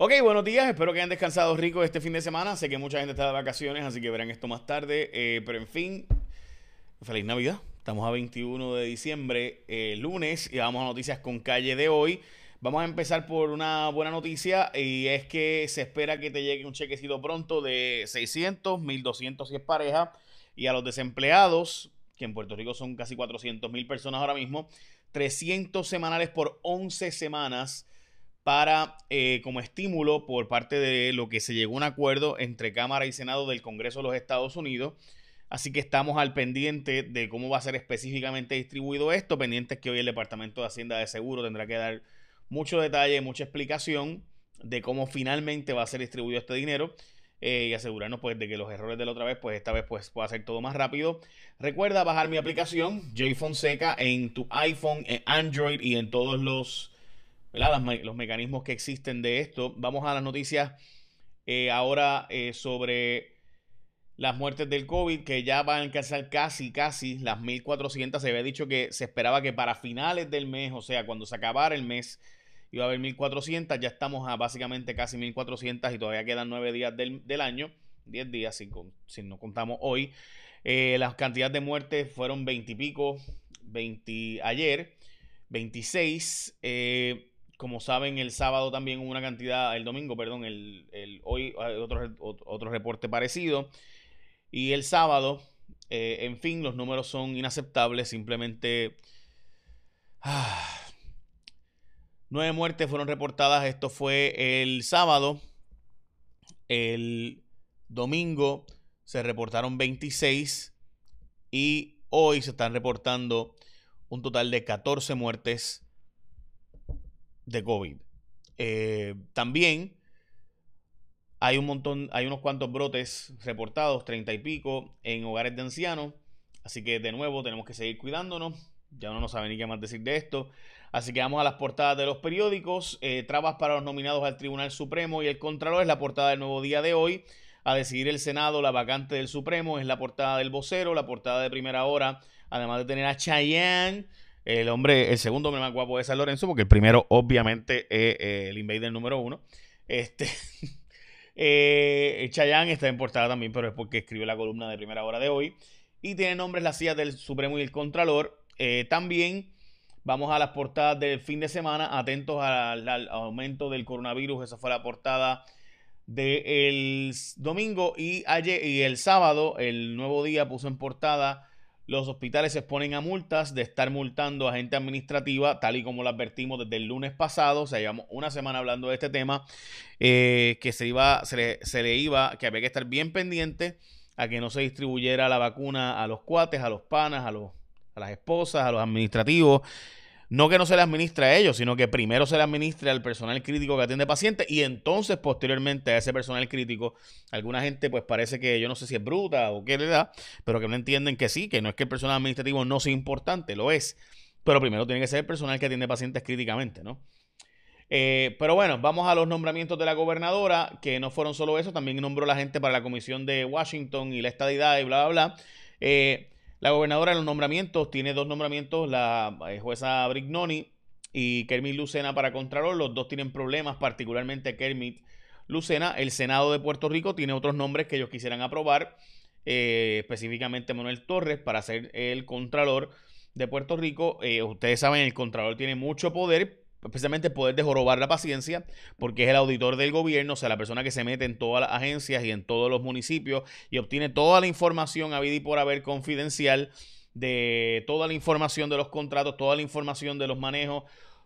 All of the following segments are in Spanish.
Ok, buenos días. Espero que hayan descansado rico este fin de semana. Sé que mucha gente está de vacaciones, así que verán esto más tarde. Eh, pero en fin, feliz Navidad. Estamos a 21 de diciembre, eh, lunes, y vamos a noticias con calle de hoy. Vamos a empezar por una buena noticia y es que se espera que te llegue un chequecito pronto de 600, 1200 si es pareja. Y a los desempleados, que en Puerto Rico son casi 400 mil personas ahora mismo, 300 semanales por 11 semanas para eh, como estímulo por parte de lo que se llegó a un acuerdo entre Cámara y Senado del Congreso de los Estados Unidos. Así que estamos al pendiente de cómo va a ser específicamente distribuido esto, pendientes que hoy el Departamento de Hacienda de Seguro tendrá que dar mucho detalle, mucha explicación de cómo finalmente va a ser distribuido este dinero. Eh, y asegurarnos pues de que los errores de la otra vez pues esta vez pues pueda hacer todo más rápido. Recuerda bajar mi aplicación J Fonseca en tu iPhone, en Android y en todos los los mecanismos que existen de esto. Vamos a las noticias eh, ahora eh, sobre las muertes del COVID, que ya van a alcanzar casi, casi las 1.400. Se había dicho que se esperaba que para finales del mes, o sea, cuando se acabara el mes, iba a haber 1.400. Ya estamos a básicamente casi 1.400 y todavía quedan 9 días del, año, 10 días si, si no contamos hoy. Eh, las cantidades de muertes fueron 20 y pico, 20 ayer, 26. Eh, como saben, el sábado también hubo una cantidad, el domingo, perdón, el, hoy hay otro, otro reporte parecido. Y el sábado, eh, en fin, los números son inaceptables, simplemente... Ah, nueve muertes fueron reportadas, esto fue el sábado. El domingo se reportaron 26 y hoy se están reportando un total de 14 muertes de COVID. Eh, también hay un montón, hay unos cuantos brotes reportados, treinta y pico, en hogares de ancianos. Así que de nuevo tenemos que seguir cuidándonos. Ya no nos sabe ni qué más decir de esto. Así que vamos a las portadas de los periódicos. Eh, trabas para los nominados al Tribunal Supremo y el Contralor es la portada del nuevo día de hoy. A decidir el Senado la vacante del Supremo es la portada del vocero, la portada de primera hora. Además de tener a Chayanne el hombre, el segundo hombre más guapo es San Lorenzo, porque el primero, obviamente, es eh, el Invader número uno. Este. eh, Chayanne está en portada también, pero es porque escribió la columna de primera hora de hoy. Y tiene nombres las sillas del Supremo y el Contralor. Eh, también vamos a las portadas del fin de semana, atentos al, aumento del coronavirus. Esa fue la portada del domingo. Y ayer y el sábado, el nuevo día, puso en portada los hospitales se exponen a multas de estar multando a gente administrativa, tal y como lo advertimos desde el lunes pasado. O sea, llevamos una semana hablando de este tema, eh, que se, iba, se le, iba, que había que estar bien pendiente a que no se distribuyera la vacuna a los cuates, a los panas, a, los, a las esposas, a los administrativos. No que no se le administre a ellos, sino que primero se le administre al personal crítico que atiende pacientes y entonces posteriormente a ese personal crítico, alguna gente pues parece que yo no sé si es bruta o qué le da, pero que no entienden que sí, que no es que el personal administrativo no sea importante, lo es, pero primero tiene que ser el personal que atiende pacientes críticamente, ¿no? Eh, pero bueno, vamos a los nombramientos de la gobernadora, que no fueron solo eso, también nombró la gente para la comisión de Washington y la estadidad y bla, bla, bla. Eh, la gobernadora en los nombramientos tiene dos nombramientos, la eh, jueza Brignoni y Kermit Lucena para Contralor. Los dos tienen problemas, particularmente Kermit Lucena. El Senado de Puerto Rico tiene otros nombres que ellos quisieran aprobar, eh, específicamente Manuel Torres para ser el Contralor de Puerto Rico. Eh, ustedes saben, el Contralor tiene mucho poder, especialmente poder de la paciencia, porque es el auditor del gobierno, o sea, la persona que se mete en todas las agencias y en todos los municipios y obtiene toda la información a vida y por haber confidencial de toda la información de los contratos, toda la información de los manejos,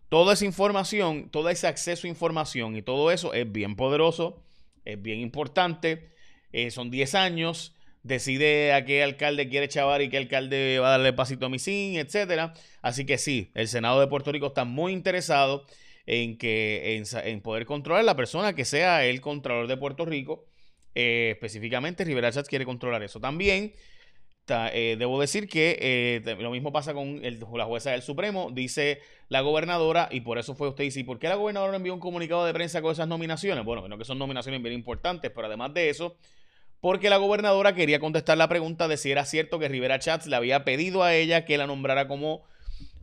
toda esa información, todo ese acceso a información y todo eso es bien poderoso, es bien importante, eh, son 10 años decide a qué alcalde quiere chavar y qué alcalde va a darle pasito a Misín, etcétera. Así que sí, el Senado de Puerto Rico está muy interesado en que en, poder controlar la persona que sea el controlador de Puerto Rico. Eh, específicamente, Rivera Chats quiere controlar eso. También eh, debo decir que eh, lo mismo pasa con la jueza del Supremo, dice la gobernadora, y por eso fue usted dice, ¿y por qué la gobernadora envió un comunicado de prensa con esas nominaciones? Bueno, no que son nominaciones bien importantes, pero además de eso, porque la gobernadora quería contestar la pregunta de si era cierto que Rivera Chats le había pedido a ella que la nombrara como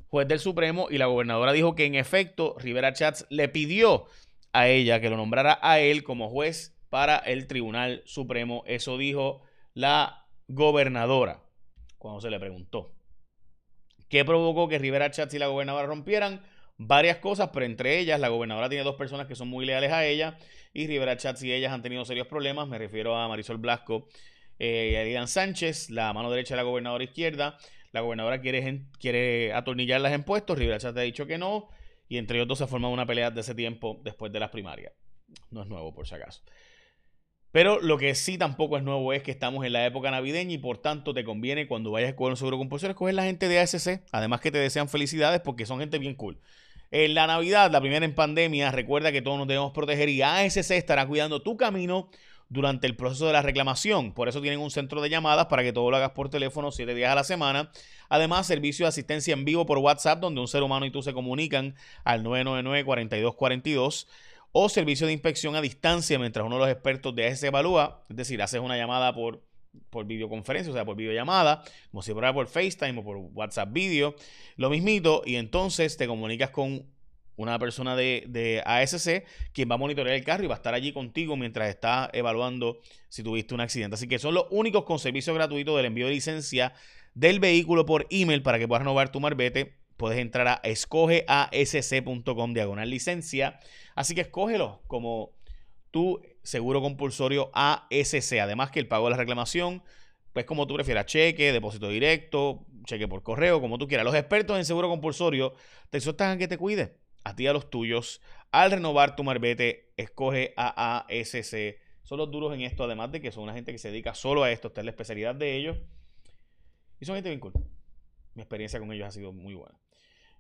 juez del Supremo y la gobernadora dijo que en efecto Rivera Chats le pidió a ella que lo nombrara a él como juez para el Tribunal Supremo. Eso dijo la gobernadora cuando se le preguntó. ¿Qué provocó que Rivera Chatz y la gobernadora rompieran? Varias cosas, pero entre ellas la gobernadora tiene dos personas que son muy leales a ella y Rivera Chatz y ellas han tenido serios problemas. Me refiero a Marisol Blasco eh, y a Arián Sánchez, la mano derecha de la gobernadora izquierda. La gobernadora quiere, quiere atornillarlas en puestos, Rivera Chatz ha dicho que no y entre ellos dos se ha formado una pelea de ese tiempo después de las primarias. No es nuevo por si acaso. Pero lo que sí tampoco es nuevo es que estamos en la época navideña y por tanto te conviene cuando vayas a escoger un seguro compulsorio escoger la gente de ASC. Además que te desean felicidades porque son gente bien cool. En la Navidad, la primera en pandemia, recuerda que todos nos debemos proteger y ASC estará cuidando tu camino durante el proceso de la reclamación. Por eso tienen un centro de llamadas para que todo lo hagas por teléfono siete días a la semana. Además, servicio de asistencia en vivo por WhatsApp, donde un ser humano y tú se comunican al 999-4242 o servicio de inspección a distancia mientras uno de los expertos de ese evalúa, es decir, haces una llamada por, por videoconferencia, o sea, por videollamada, como si fuera por FaceTime o por WhatsApp video, lo mismito, y entonces te comunicas con una persona de, de, ASC quien va a monitorear el carro y va a estar allí contigo mientras está evaluando si tuviste un accidente. Así que son los únicos con servicio gratuito del envío de licencia del vehículo por email para que puedas renovar tu marbete puedes entrar a escogeasc.com diagonal licencia. Así que escógelo como tu seguro compulsorio ASC. Además que el pago de la reclamación, pues como tú prefieras, cheque, depósito directo, cheque por correo, como tú quieras. Los expertos en seguro compulsorio te exhortan a que te cuide a ti y a los tuyos. Al renovar tu marbete, escoge a ASC. Son los duros en esto, además de que son una gente que se dedica solo a esto, esta es la especialidad de ellos. Y son gente bien cool. Mi experiencia con ellos ha sido muy buena.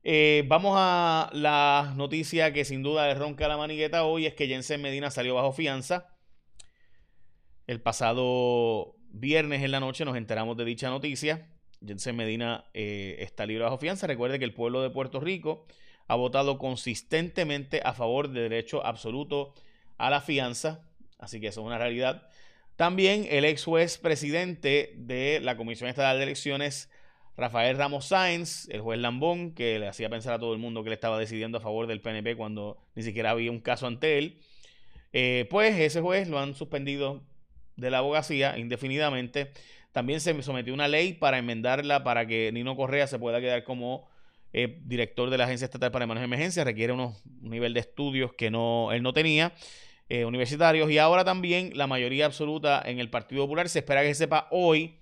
Eh, vamos a la noticia que sin duda le ronca la manigueta hoy, es que Jensen Medina salió bajo fianza. El pasado viernes en la noche nos enteramos de dicha noticia. Jensen Medina eh, está libre bajo fianza. Recuerde que el pueblo de Puerto Rico ha votado consistentemente a favor del derecho absoluto a la fianza. Así que eso es una realidad. También el ex juez presidente de la Comisión Estatal de Elecciones, Rafael Ramos Sáenz, el juez Lambón, que le hacía pensar a todo el mundo que le estaba decidiendo a favor del PNP cuando ni siquiera había un caso ante él, eh, pues ese juez lo han suspendido de la abogacía indefinidamente. También se sometió una ley para enmendarla para que Nino Correa se pueda quedar como eh, director de la Agencia Estatal para Manejo de Emergencias. Requiere unos, un nivel de estudios que no, él no tenía. Eh, universitarios y ahora también la mayoría absoluta en el Partido Popular se espera que sepa hoy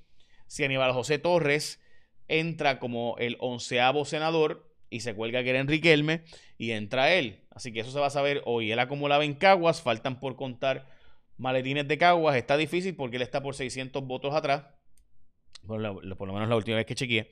si Aníbal José Torres entra como el onceavo senador y se cuelga que era Enrique Elme y entra él. Así que eso se va a saber hoy. Él acumulaba en Caguas, faltan por contar maletines de Caguas. Está difícil porque él está por 600 votos atrás, por lo, por lo menos la última vez que chequeé.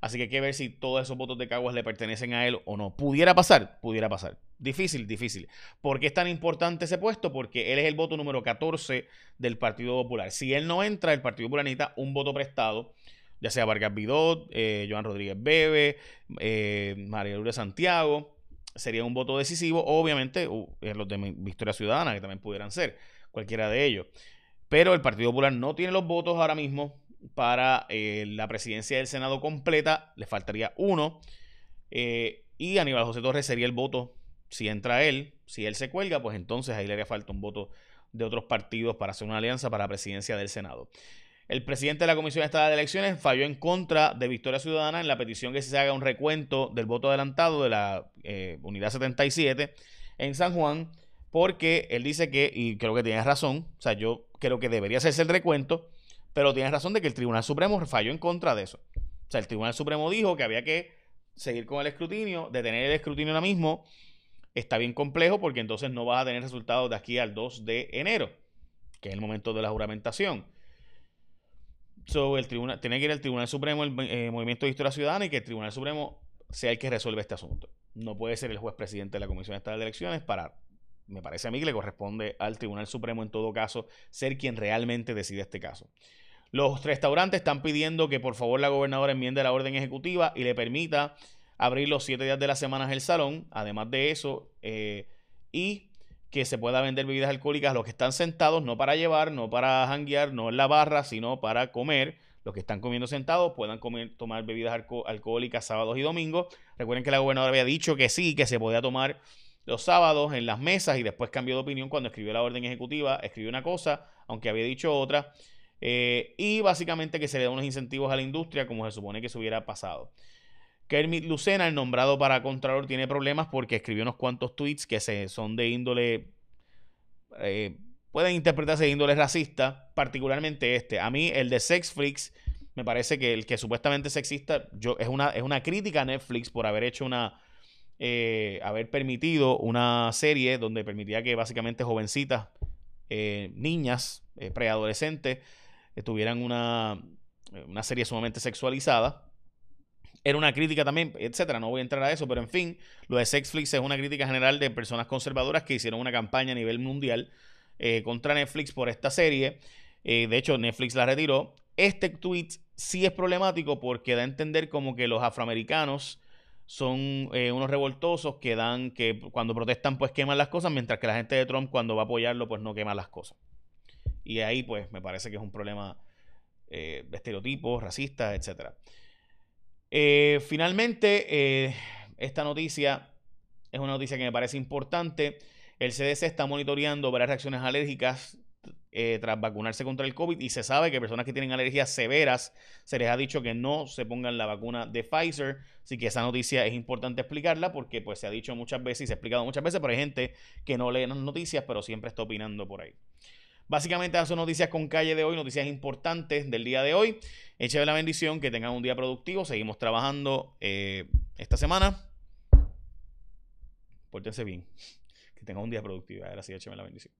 Así que hay que ver si todos esos votos de Caguas le pertenecen a él o no. ¿Pudiera pasar? Pudiera pasar. Difícil, difícil. ¿Por qué es tan importante ese puesto? Porque él es el voto número 14 del Partido Popular. Si él no entra, el Partido Popular necesita un voto prestado ya sea Vargas Vidot, eh, Joan Rodríguez Bebe, eh, María Lourdes Santiago, sería un voto decisivo. Obviamente, uh, los de Victoria Ciudadana, que también pudieran ser, cualquiera de ellos. Pero el Partido Popular no tiene los votos ahora mismo para eh, la presidencia del Senado completa, le faltaría uno. y Aníbal José Torres sería el voto si entra él. Si él se cuelga, pues entonces ahí le haría falta un voto de otros partidos para hacer una alianza para la presidencia del Senado. El presidente de la Comisión Estatal de Elecciones falló en contra de Victoria Ciudadana en la petición que se haga un recuento del voto adelantado de la eh, unidad 77 en San Juan, porque él dice que, y creo que tiene razón, o sea, yo creo que debería hacerse el recuento, pero tiene razón de que el Tribunal Supremo falló en contra de eso. O sea, el Tribunal Supremo dijo que había que seguir con el escrutinio, detener el escrutinio ahora mismo, está bien complejo porque entonces no vas a tener resultados de aquí al 2 de enero, que es el momento de la juramentación. So, el tribunal, tiene que ir al Tribunal Supremo, el eh, Movimiento de Historia Ciudadana, y que el Tribunal Supremo sea el que resuelva este asunto. No puede ser el juez presidente de la Comisión Estatal de Elecciones para, me parece a mí que le corresponde al Tribunal Supremo en todo caso ser quien realmente decide este caso. Los restaurantes están pidiendo que por favor la gobernadora enmiende la orden ejecutiva y le permita abrir los siete días de la semana el salón. Además de eso, eh, y que se pueda vender bebidas alcohólicas a los que están sentados, no para llevar, no para janguear, no en la barra, sino para comer. Los que están comiendo sentados puedan comer, tomar bebidas alcohólicas sábados y domingos. Recuerden que la gobernadora había dicho que sí, que se podía tomar los sábados en las mesas y después cambió de opinión cuando escribió la orden ejecutiva, escribió una cosa, aunque había dicho otra, eh, y básicamente que se le da unos incentivos a la industria como se supone que se hubiera pasado. Kermit Lucena, el nombrado para Contralor, tiene problemas porque escribió unos cuantos tweets que se, son de índole, eh, pueden interpretarse de índole racista, particularmente este. A mí el de Sex Freaks me parece que el que supuestamente sexista yo, es, una, es una crítica a Netflix por haber hecho una eh, haber permitido una serie donde permitía que básicamente jovencitas, eh, niñas, preadolescentes, tuvieran una, una serie sumamente sexualizada. Era una crítica también, etcétera. No voy a entrar a eso, pero en fin, lo de Sexflix es una crítica general de personas conservadoras que hicieron una campaña a nivel mundial contra Netflix por esta serie. de hecho, Netflix la retiró. Este tweet sí es problemático porque da a entender como que los afroamericanos son eh, unos revoltosos que dan, que cuando protestan pues queman las cosas, mientras que la gente de Trump cuando va a apoyarlo pues no quema las cosas. Y ahí pues me parece que es un problema eh, de estereotipos, racistas, etc. Eh, finalmente, esta noticia es una noticia que me parece importante. El CDC está monitoreando varias reacciones alérgicas eh, tras vacunarse contra el COVID y se sabe que personas que tienen alergias severas se les ha dicho que no se pongan la vacuna de Pfizer, así que esa noticia es importante explicarla porque pues se ha dicho muchas veces y se ha explicado muchas veces, pero hay gente que no lee las noticias pero siempre está opinando por ahí. Básicamente esas son noticias con calle de hoy, noticias importantes del día de hoy. Échale la bendición, que tengan un día productivo. Seguimos trabajando eh, esta semana. Pórtense bien. Que tengan un día productivo. Ahora sí, écheme la bendición.